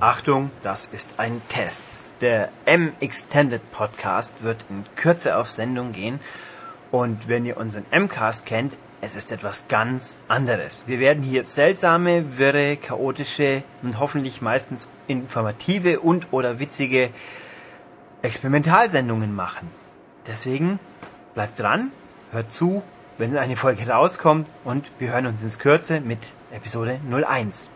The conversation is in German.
Achtung, das ist ein Test. Der M-Extended Podcast wird in Kürze auf Sendung gehen. Und wenn ihr unseren M-Cast kennt, es ist etwas ganz anderes. Wir werden hier seltsame, wirre, chaotische und hoffentlich meistens informative und oder witzige Experimentalsendungen machen. Deswegen bleibt dran, hört zu, wenn eine Folge rauskommt und wir hören uns ins Kürze mit Episode 01.